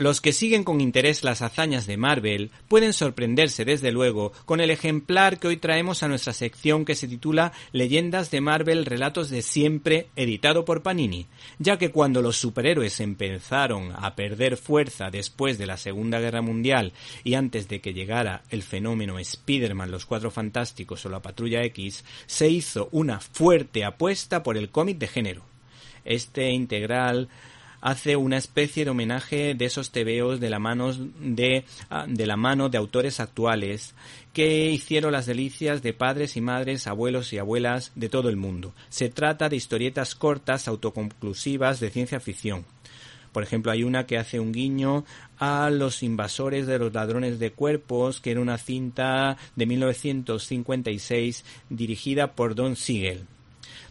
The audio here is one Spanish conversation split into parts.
Los que siguen con interés las hazañas de Marvel pueden sorprenderse desde luego con el ejemplar que hoy traemos a nuestra sección que se titula Leyendas de Marvel Relatos de Siempre, editado por Panini, ya que cuando los superhéroes empezaron a perder fuerza después de la Segunda Guerra Mundial y antes de que llegara el fenómeno Spider-Man, los Cuatro Fantásticos o la Patrulla X, se hizo una fuerte apuesta por el cómic de género. Este integral hace una especie de homenaje de esos tebeos de la mano de, ah, de la mano de autores actuales que hicieron las delicias de padres y madres, abuelos y abuelas de todo el mundo. Se trata de historietas cortas, autoconclusivas de ciencia ficción. Por ejemplo, hay una que hace un guiño a Los invasores de los ladrones de cuerpos, que era una cinta de 1956 dirigida por Don Siegel.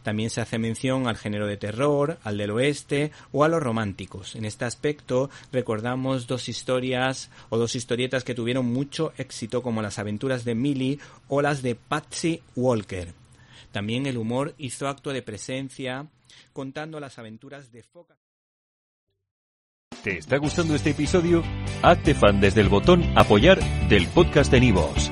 También se hace mención al género de terror, al del oeste o a los románticos. En este aspecto recordamos dos historias o dos historietas que tuvieron mucho éxito como las aventuras de Millie o las de Patsy Walker. También el humor hizo acto de presencia contando las aventuras de Foca. ¿Te está gustando este episodio? Hazte fan desde el botón apoyar del podcast de Nivos.